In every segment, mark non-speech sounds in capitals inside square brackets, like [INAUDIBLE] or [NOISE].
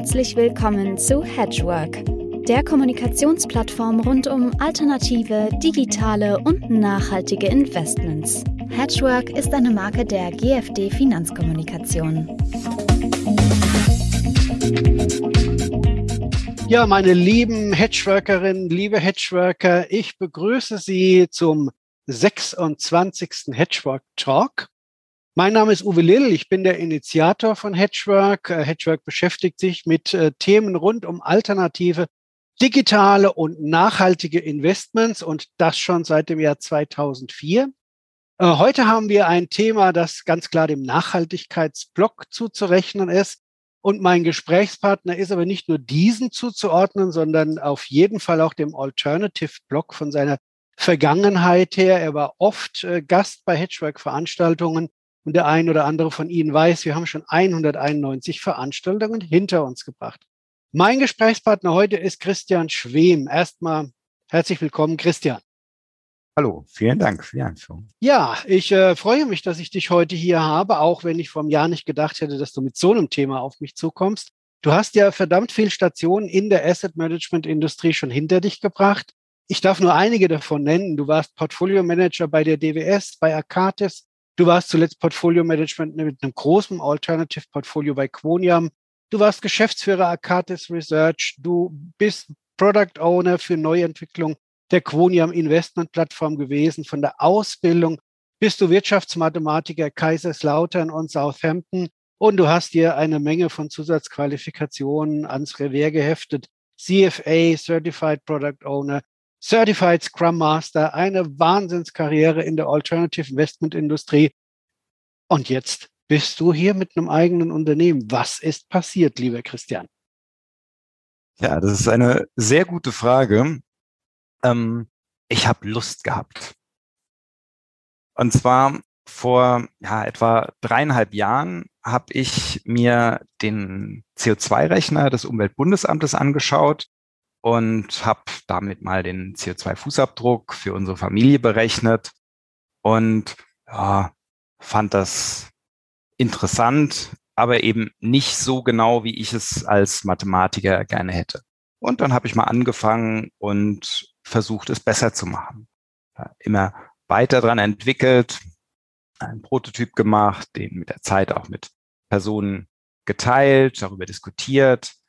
Herzlich willkommen zu Hedgework, der Kommunikationsplattform rund um alternative, digitale und nachhaltige Investments. Hedgework ist eine Marke der GFD Finanzkommunikation. Ja, meine lieben Hedgeworkerinnen, liebe Hedgeworker, ich begrüße Sie zum 26. Hedgework Talk. Mein Name ist Uwe Lill, ich bin der Initiator von Hedgework. Äh, Hedgework beschäftigt sich mit äh, Themen rund um alternative, digitale und nachhaltige Investments und das schon seit dem Jahr 2004. Äh, heute haben wir ein Thema, das ganz klar dem Nachhaltigkeitsblock zuzurechnen ist. Und mein Gesprächspartner ist aber nicht nur diesen zuzuordnen, sondern auf jeden Fall auch dem Alternative-Block von seiner Vergangenheit her. Er war oft Gast bei Hedgework-Veranstaltungen und der ein oder andere von Ihnen weiß, wir haben schon 191 Veranstaltungen hinter uns gebracht. Mein Gesprächspartner heute ist Christian Schwem. Erstmal herzlich willkommen, Christian. Hallo, vielen Dank für die Einführung. Ja, ich äh, freue mich, dass ich dich heute hier habe, auch wenn ich vom Jahr nicht gedacht hätte, dass du mit so einem Thema auf mich zukommst. Du hast ja verdammt viel Stationen in der Asset Management Industrie schon hinter dich gebracht. Ich darf nur einige davon nennen. Du warst Portfolio Manager bei der DWS, bei Akatis, Du warst zuletzt Portfolio Management mit einem großen Alternative Portfolio bei Quoniam. Du warst Geschäftsführer Akatis Research. Du bist Product Owner für Neuentwicklung der Quoniam Investment Plattform gewesen. Von der Ausbildung bist du Wirtschaftsmathematiker Kaiserslautern und Southampton. Und du hast dir eine Menge von Zusatzqualifikationen ans Revier geheftet. CFA, Certified Product Owner, Certified Scrum Master, eine Wahnsinnskarriere in der Alternative Investment Industrie. Und jetzt bist du hier mit einem eigenen Unternehmen. Was ist passiert, lieber Christian? Ja, das ist eine sehr gute Frage. Ähm, ich habe Lust gehabt. Und zwar vor ja, etwa dreieinhalb Jahren habe ich mir den CO2-Rechner des Umweltbundesamtes angeschaut und habe damit mal den CO2-Fußabdruck für unsere Familie berechnet und ja, fand das interessant, aber eben nicht so genau, wie ich es als Mathematiker gerne hätte. Und dann habe ich mal angefangen und versucht, es besser zu machen. Immer weiter dran entwickelt, einen Prototyp gemacht, den mit der Zeit auch mit Personen geteilt, darüber diskutiert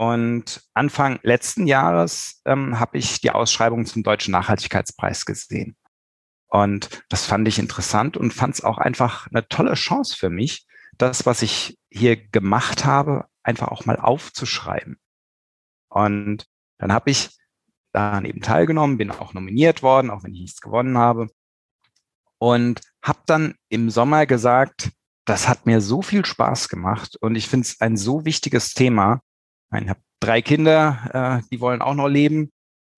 und Anfang letzten Jahres ähm, habe ich die Ausschreibung zum Deutschen Nachhaltigkeitspreis gesehen. Und das fand ich interessant und fand es auch einfach eine tolle Chance für mich, das, was ich hier gemacht habe, einfach auch mal aufzuschreiben. Und dann habe ich daran eben teilgenommen, bin auch nominiert worden, auch wenn ich nichts gewonnen habe. Und habe dann im Sommer gesagt, das hat mir so viel Spaß gemacht und ich finde es ein so wichtiges Thema, ich habe drei Kinder, äh, die wollen auch noch leben.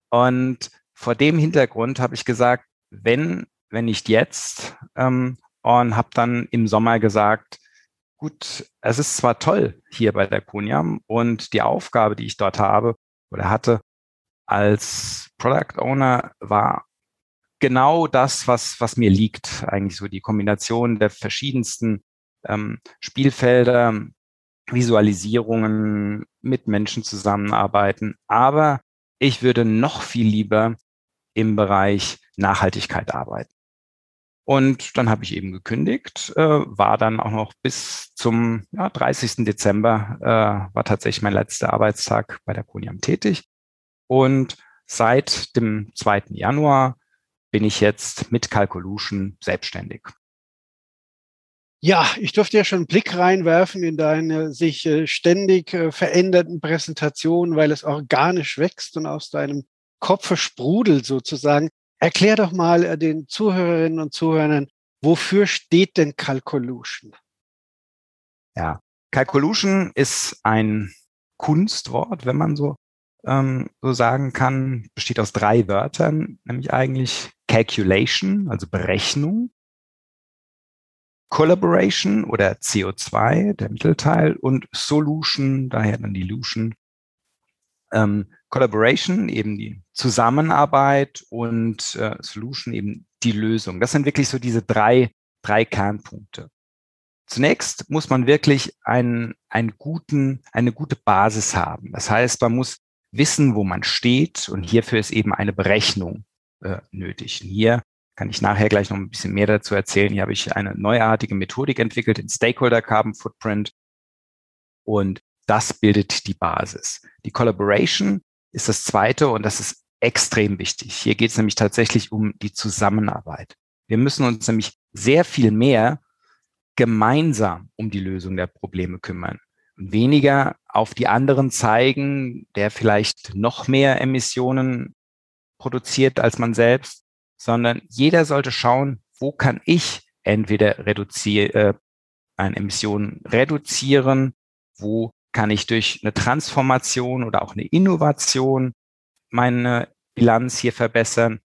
Und vor dem Hintergrund habe ich gesagt, wenn, wenn nicht jetzt, ähm, und habe dann im Sommer gesagt, gut, es ist zwar toll hier bei der Kuniam und die Aufgabe, die ich dort habe oder hatte als Product Owner war genau das, was, was mir liegt. Eigentlich so die Kombination der verschiedensten ähm, Spielfelder, Visualisierungen, mit Menschen zusammenarbeiten. Aber ich würde noch viel lieber im Bereich Nachhaltigkeit arbeiten. Und dann habe ich eben gekündigt, äh, war dann auch noch bis zum ja, 30. Dezember, äh, war tatsächlich mein letzter Arbeitstag bei der Koniam tätig. Und seit dem 2. Januar bin ich jetzt mit Calcolution selbstständig. Ja, ich durfte ja schon einen Blick reinwerfen in deine sich äh, ständig äh, verändernden Präsentationen, weil es organisch wächst und aus deinem Kopf sprudelt sozusagen. Erklär doch mal äh, den Zuhörerinnen und Zuhörern, wofür steht denn Calcolution? Ja, Calcolution ist ein Kunstwort, wenn man so, ähm, so sagen kann, besteht aus drei Wörtern, nämlich eigentlich Calculation, also Berechnung, Collaboration oder CO2, der Mittelteil, und Solution, daher dann die Lution. Ähm, Collaboration, eben die Zusammenarbeit und äh, Solution, eben die Lösung. Das sind wirklich so diese drei, drei Kernpunkte. Zunächst muss man wirklich einen, einen guten, eine gute Basis haben. Das heißt, man muss wissen, wo man steht und hierfür ist eben eine Berechnung äh, nötig. Hier kann ich nachher gleich noch ein bisschen mehr dazu erzählen. Hier habe ich eine neuartige Methodik entwickelt, den Stakeholder Carbon Footprint. Und das bildet die Basis. Die Collaboration ist das zweite und das ist extrem wichtig. Hier geht es nämlich tatsächlich um die Zusammenarbeit. Wir müssen uns nämlich sehr viel mehr gemeinsam um die Lösung der Probleme kümmern weniger auf die anderen zeigen, der vielleicht noch mehr Emissionen produziert als man selbst, sondern jeder sollte schauen, wo kann ich entweder reduzieren, äh, eine Emission reduzieren, wo kann ich durch eine Transformation oder auch eine Innovation meine Bilanz hier verbessern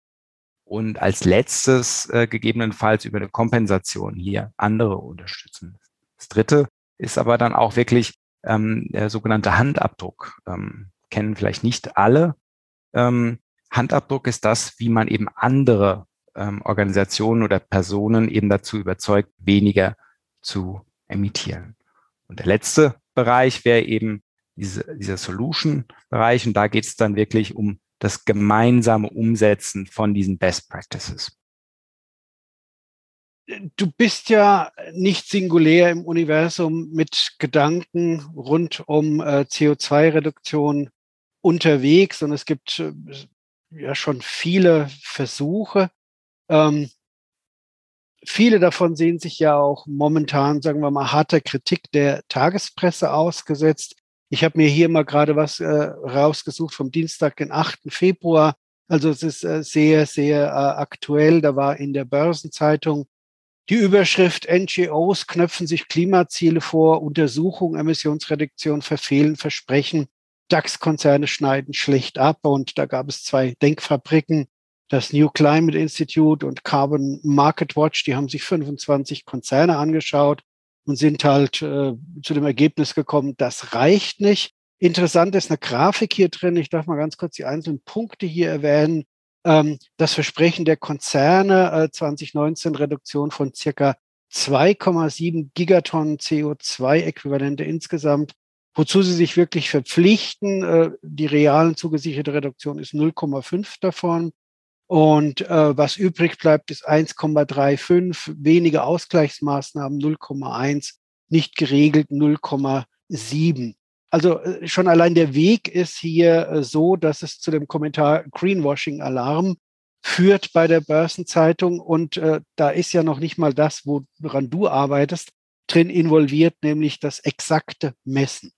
und als letztes äh, gegebenenfalls über eine Kompensation hier andere unterstützen. Das dritte ist aber dann auch wirklich ähm, der sogenannte Handabdruck. Ähm, kennen vielleicht nicht alle. Ähm, Handabdruck ist das, wie man eben andere ähm, Organisationen oder Personen eben dazu überzeugt, weniger zu emittieren. Und der letzte Bereich wäre eben diese, dieser Solution-Bereich. Und da geht es dann wirklich um das gemeinsame Umsetzen von diesen Best Practices. Du bist ja nicht singulär im Universum mit Gedanken rund um äh, CO2-Reduktion unterwegs und es gibt äh, ja schon viele Versuche. Ähm, viele davon sehen sich ja auch momentan, sagen wir mal, harter Kritik der Tagespresse ausgesetzt. Ich habe mir hier mal gerade was äh, rausgesucht vom Dienstag, den 8. Februar. Also es ist äh, sehr, sehr äh, aktuell. Da war in der Börsenzeitung die Überschrift NGOs knöpfen sich Klimaziele vor, Untersuchung, Emissionsreduktion verfehlen, Versprechen. DAX-Konzerne schneiden schlecht ab und da gab es zwei Denkfabriken, das New Climate Institute und Carbon Market Watch, die haben sich 25 Konzerne angeschaut und sind halt äh, zu dem Ergebnis gekommen, das reicht nicht. Interessant ist eine Grafik hier drin. Ich darf mal ganz kurz die einzelnen Punkte hier erwähnen. Ähm, das Versprechen der Konzerne äh, 2019 Reduktion von circa 2,7 Gigatonnen CO2-Äquivalente insgesamt, wozu sie sich wirklich verpflichten. Äh, die realen zugesicherte Reduktion ist 0,5 davon. Und äh, was übrig bleibt, ist 1,35, wenige Ausgleichsmaßnahmen 0,1, nicht geregelt 0,7. Also äh, schon allein der Weg ist hier äh, so, dass es zu dem Kommentar Greenwashing-Alarm führt bei der Börsenzeitung. Und äh, da ist ja noch nicht mal das, woran du arbeitest, drin involviert, nämlich das exakte Messen.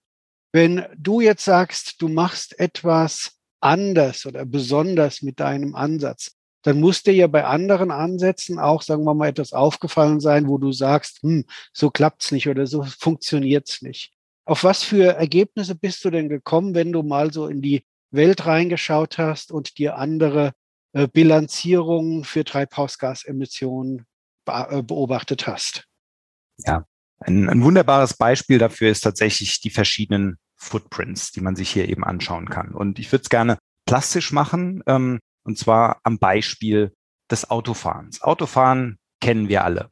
Wenn du jetzt sagst, du machst etwas anders oder besonders mit deinem Ansatz, dann muss dir ja bei anderen Ansätzen auch, sagen wir mal, etwas aufgefallen sein, wo du sagst, hm, so klappt's nicht oder so funktioniert's nicht. Auf was für Ergebnisse bist du denn gekommen, wenn du mal so in die Welt reingeschaut hast und dir andere äh, Bilanzierungen für Treibhausgasemissionen äh, beobachtet hast? Ja, ein, ein wunderbares Beispiel dafür ist tatsächlich die verschiedenen Footprints, die man sich hier eben anschauen kann. Und ich würde es gerne plastisch machen, ähm, und zwar am Beispiel des Autofahrens. Autofahren kennen wir alle.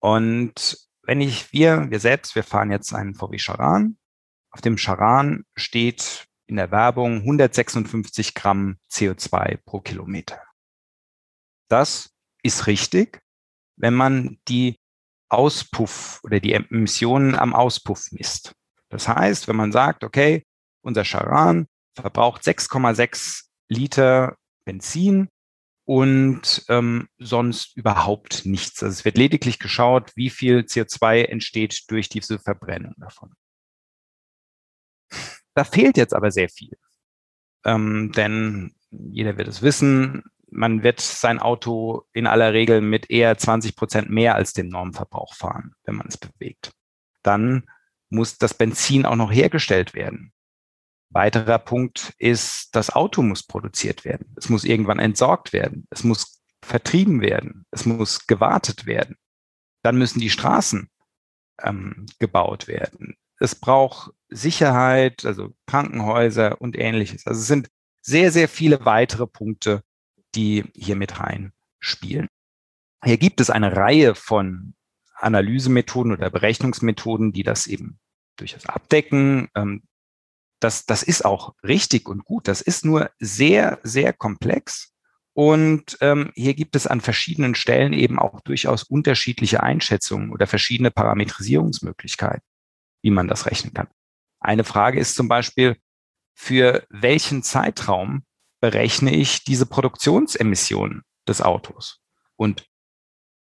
Und wenn ich, wir, wir selbst, wir fahren jetzt einen VW Charan. Auf dem Charan steht in der Werbung 156 Gramm CO2 pro Kilometer. Das ist richtig, wenn man die Auspuff oder die Emissionen am Auspuff misst. Das heißt, wenn man sagt, okay, unser Charan verbraucht 6,6 Liter Benzin und ähm, sonst überhaupt nichts. Also es wird lediglich geschaut, wie viel CO2 entsteht durch diese Verbrennung davon. Da fehlt jetzt aber sehr viel. Ähm, denn jeder wird es wissen, man wird sein Auto in aller Regel mit eher 20 Prozent mehr als dem Normverbrauch fahren, wenn man es bewegt. Dann muss das Benzin auch noch hergestellt werden. Weiterer Punkt ist, das Auto muss produziert werden. Es muss irgendwann entsorgt werden. Es muss vertrieben werden. Es muss gewartet werden. Dann müssen die Straßen ähm, gebaut werden. Es braucht Sicherheit, also Krankenhäuser und ähnliches. Also es sind sehr, sehr viele weitere Punkte, die hier mit reinspielen. Hier gibt es eine Reihe von Analysemethoden oder Berechnungsmethoden, die das eben durchaus abdecken. Ähm, das, das ist auch richtig und gut. Das ist nur sehr, sehr komplex. Und ähm, hier gibt es an verschiedenen Stellen eben auch durchaus unterschiedliche Einschätzungen oder verschiedene Parametrisierungsmöglichkeiten, wie man das rechnen kann. Eine Frage ist zum Beispiel, für welchen Zeitraum berechne ich diese Produktionsemissionen des Autos? Und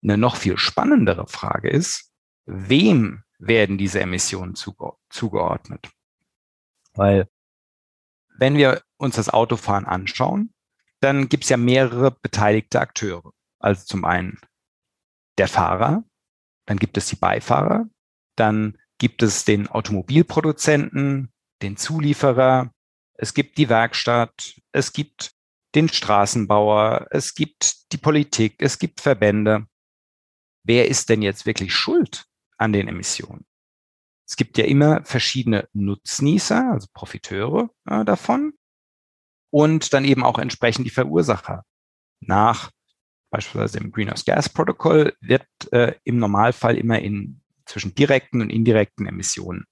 eine noch viel spannendere Frage ist, wem werden diese Emissionen zuge zugeordnet? Weil wenn wir uns das Autofahren anschauen, dann gibt es ja mehrere beteiligte Akteure. Also zum einen der Fahrer, dann gibt es die Beifahrer, dann gibt es den Automobilproduzenten, den Zulieferer, es gibt die Werkstatt, es gibt den Straßenbauer, es gibt die Politik, es gibt Verbände. Wer ist denn jetzt wirklich schuld an den Emissionen? Es gibt ja immer verschiedene Nutznießer, also Profiteure äh, davon und dann eben auch entsprechend die Verursacher. Nach beispielsweise dem Greenhouse Gas Protokoll wird äh, im Normalfall immer in zwischen direkten und indirekten Emissionen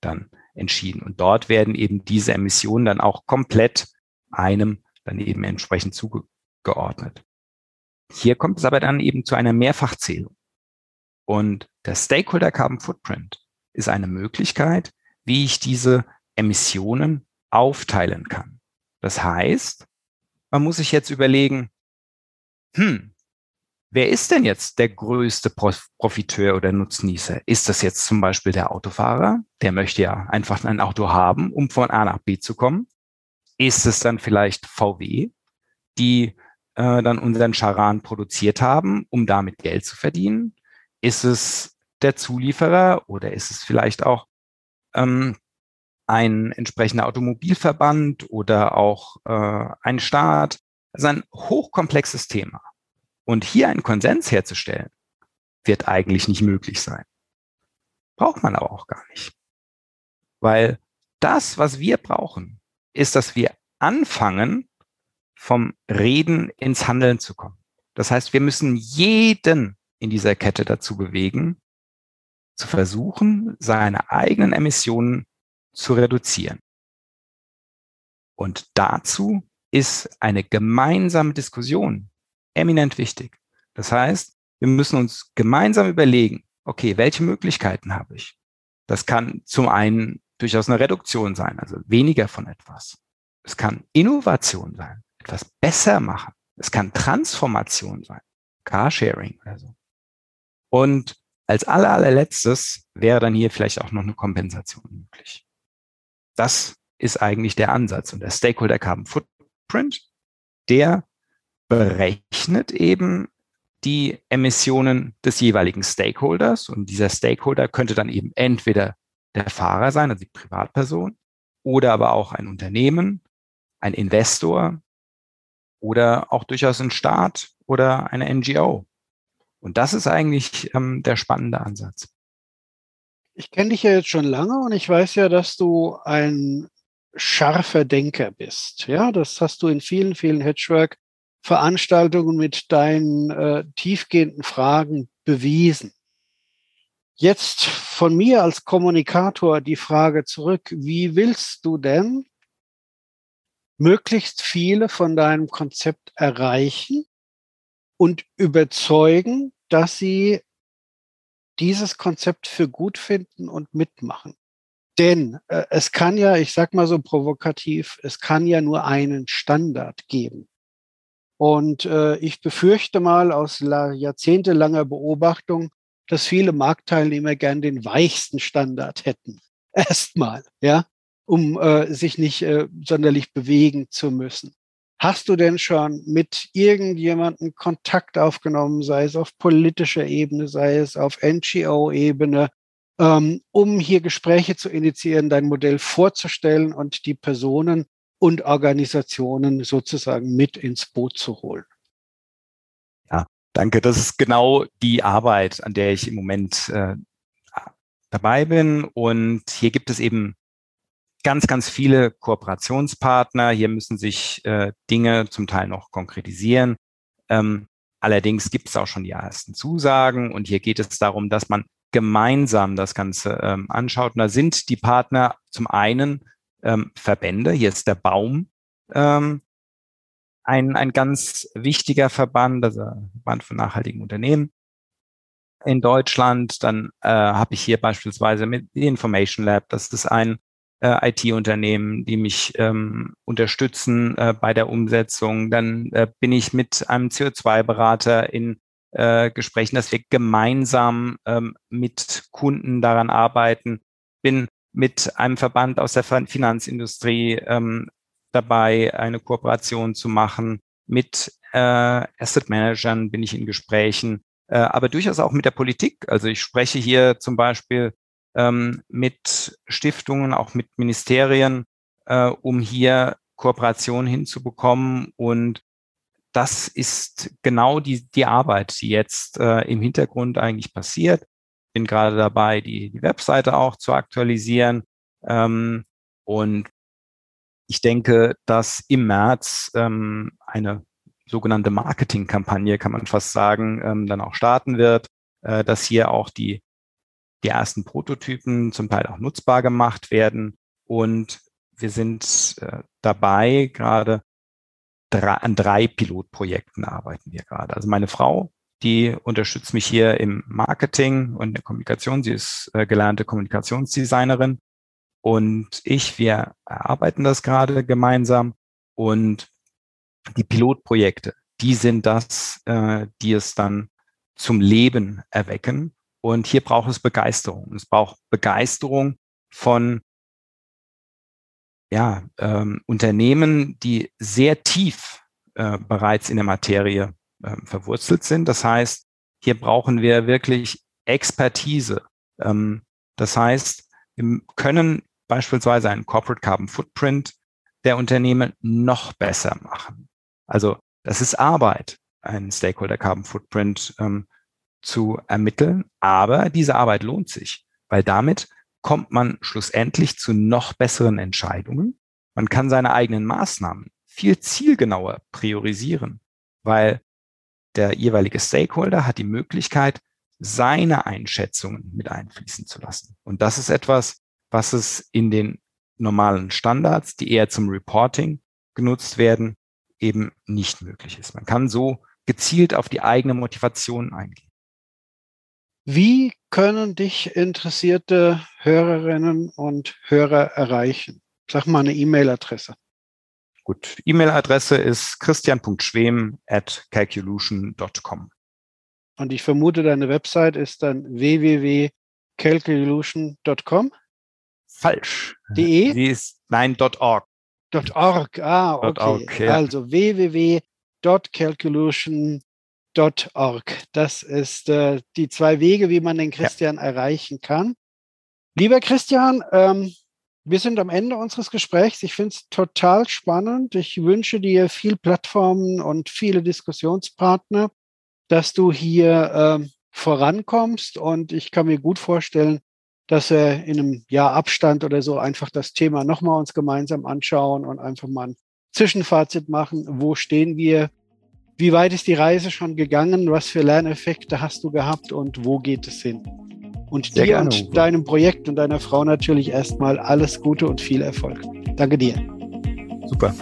dann entschieden. Und dort werden eben diese Emissionen dann auch komplett einem dann eben entsprechend zugeordnet. Hier kommt es aber dann eben zu einer Mehrfachzählung. Und der Stakeholder Carbon Footprint ist eine Möglichkeit, wie ich diese Emissionen aufteilen kann. Das heißt, man muss sich jetzt überlegen, hm, wer ist denn jetzt der größte Profiteur oder Nutznießer? Ist das jetzt zum Beispiel der Autofahrer? Der möchte ja einfach ein Auto haben, um von A nach B zu kommen. Ist es dann vielleicht VW, die äh, dann unseren Charan produziert haben, um damit Geld zu verdienen? Ist es der Zulieferer oder ist es vielleicht auch ähm, ein entsprechender Automobilverband oder auch äh, ein Staat. Das ist ein hochkomplexes Thema. Und hier einen Konsens herzustellen, wird eigentlich nicht möglich sein. Braucht man aber auch gar nicht. Weil das, was wir brauchen, ist, dass wir anfangen, vom Reden ins Handeln zu kommen. Das heißt, wir müssen jeden in dieser Kette dazu bewegen, zu versuchen, seine eigenen Emissionen zu reduzieren. Und dazu ist eine gemeinsame Diskussion eminent wichtig. Das heißt, wir müssen uns gemeinsam überlegen, okay, welche Möglichkeiten habe ich? Das kann zum einen durchaus eine Reduktion sein, also weniger von etwas. Es kann Innovation sein, etwas besser machen. Es kann Transformation sein, Carsharing oder so. Und als aller, allerletztes wäre dann hier vielleicht auch noch eine Kompensation möglich. Das ist eigentlich der Ansatz. Und der Stakeholder Carbon Footprint, der berechnet eben die Emissionen des jeweiligen Stakeholders. Und dieser Stakeholder könnte dann eben entweder der Fahrer sein, also die Privatperson, oder aber auch ein Unternehmen, ein Investor oder auch durchaus ein Staat oder eine NGO. Und das ist eigentlich ähm, der spannende Ansatz. Ich kenne dich ja jetzt schon lange und ich weiß ja, dass du ein scharfer Denker bist. Ja, das hast du in vielen, vielen Hedgework-Veranstaltungen mit deinen äh, tiefgehenden Fragen bewiesen. Jetzt von mir als Kommunikator die Frage zurück, wie willst du denn möglichst viele von deinem Konzept erreichen und überzeugen, dass sie dieses Konzept für gut finden und mitmachen. Denn äh, es kann ja, ich sag mal so provokativ, es kann ja nur einen Standard geben. Und äh, ich befürchte mal aus jahrzehntelanger Beobachtung, dass viele Marktteilnehmer gern den weichsten Standard hätten. [LAUGHS] Erstmal, ja, um äh, sich nicht äh, sonderlich bewegen zu müssen. Hast du denn schon mit irgendjemandem Kontakt aufgenommen, sei es auf politischer Ebene, sei es auf NGO-Ebene, ähm, um hier Gespräche zu initiieren, dein Modell vorzustellen und die Personen und Organisationen sozusagen mit ins Boot zu holen? Danke. Das ist genau die Arbeit, an der ich im Moment äh, dabei bin. Und hier gibt es eben ganz, ganz viele Kooperationspartner. Hier müssen sich äh, Dinge zum Teil noch konkretisieren. Ähm, allerdings gibt es auch schon die ersten Zusagen und hier geht es darum, dass man gemeinsam das Ganze ähm, anschaut. Und da sind die Partner zum einen ähm, Verbände, hier ist der Baum ähm, ein, ein ganz wichtiger Verband, also Verband von nachhaltigen Unternehmen in Deutschland. Dann äh, habe ich hier beispielsweise mit Information Lab, das ist ein äh, IT-Unternehmen, die mich ähm, unterstützen äh, bei der Umsetzung. Dann äh, bin ich mit einem CO2-Berater in äh, Gesprächen, dass wir gemeinsam ähm, mit Kunden daran arbeiten. Bin mit einem Verband aus der Finanzindustrie ähm, dabei, eine Kooperation zu machen. Mit äh, Asset Managern bin ich in Gesprächen, äh, aber durchaus auch mit der Politik. Also ich spreche hier zum Beispiel ähm, mit Stiftungen, auch mit Ministerien, äh, um hier Kooperationen hinzubekommen. Und das ist genau die, die Arbeit, die jetzt äh, im Hintergrund eigentlich passiert. Bin gerade dabei, die, die Webseite auch zu aktualisieren. Ähm, und ich denke, dass im März ähm, eine sogenannte Marketingkampagne, kann man fast sagen, ähm, dann auch starten wird, äh, dass hier auch die die ersten Prototypen zum Teil auch nutzbar gemacht werden. Und wir sind äh, dabei, gerade drei, an drei Pilotprojekten arbeiten wir gerade. Also meine Frau, die unterstützt mich hier im Marketing und der Kommunikation. Sie ist äh, gelernte Kommunikationsdesignerin. Und ich, wir erarbeiten das gerade gemeinsam. Und die Pilotprojekte, die sind das, äh, die es dann zum Leben erwecken und hier braucht es Begeisterung. Es braucht Begeisterung von ja, ähm, Unternehmen, die sehr tief äh, bereits in der Materie äh, verwurzelt sind. Das heißt, hier brauchen wir wirklich Expertise. Ähm, das heißt, wir können beispielsweise einen Corporate Carbon Footprint der Unternehmen noch besser machen. Also das ist Arbeit, einen Stakeholder Carbon Footprint ähm, zu ermitteln. Aber diese Arbeit lohnt sich, weil damit kommt man schlussendlich zu noch besseren Entscheidungen. Man kann seine eigenen Maßnahmen viel zielgenauer priorisieren, weil der jeweilige Stakeholder hat die Möglichkeit, seine Einschätzungen mit einfließen zu lassen. Und das ist etwas, was es in den normalen Standards, die eher zum Reporting genutzt werden, eben nicht möglich ist. Man kann so gezielt auf die eigene Motivation eingehen. Wie können dich interessierte Hörerinnen und Hörer erreichen? Sag mal eine E-Mail-Adresse. Gut, E-Mail-Adresse ist christian.schwem at calculution.com. Und ich vermute, deine Website ist dann www.calculution.com? Falsch. De? Sie ist, nein, .org. .org, ah, okay. .org, ja. Also www.calculution.com Org. Das ist äh, die zwei Wege, wie man den Christian ja. erreichen kann. Lieber Christian, ähm, wir sind am Ende unseres Gesprächs. Ich finde es total spannend. Ich wünsche dir viel Plattformen und viele Diskussionspartner, dass du hier äh, vorankommst. Und ich kann mir gut vorstellen, dass wir in einem Jahr Abstand oder so einfach das Thema nochmal uns gemeinsam anschauen und einfach mal ein Zwischenfazit machen. Wo stehen wir? Wie weit ist die Reise schon gegangen? Was für Lerneffekte hast du gehabt und wo geht es hin? Und Sehr dir gerne. und deinem Projekt und deiner Frau natürlich erstmal alles Gute und viel Erfolg. Danke dir. Super.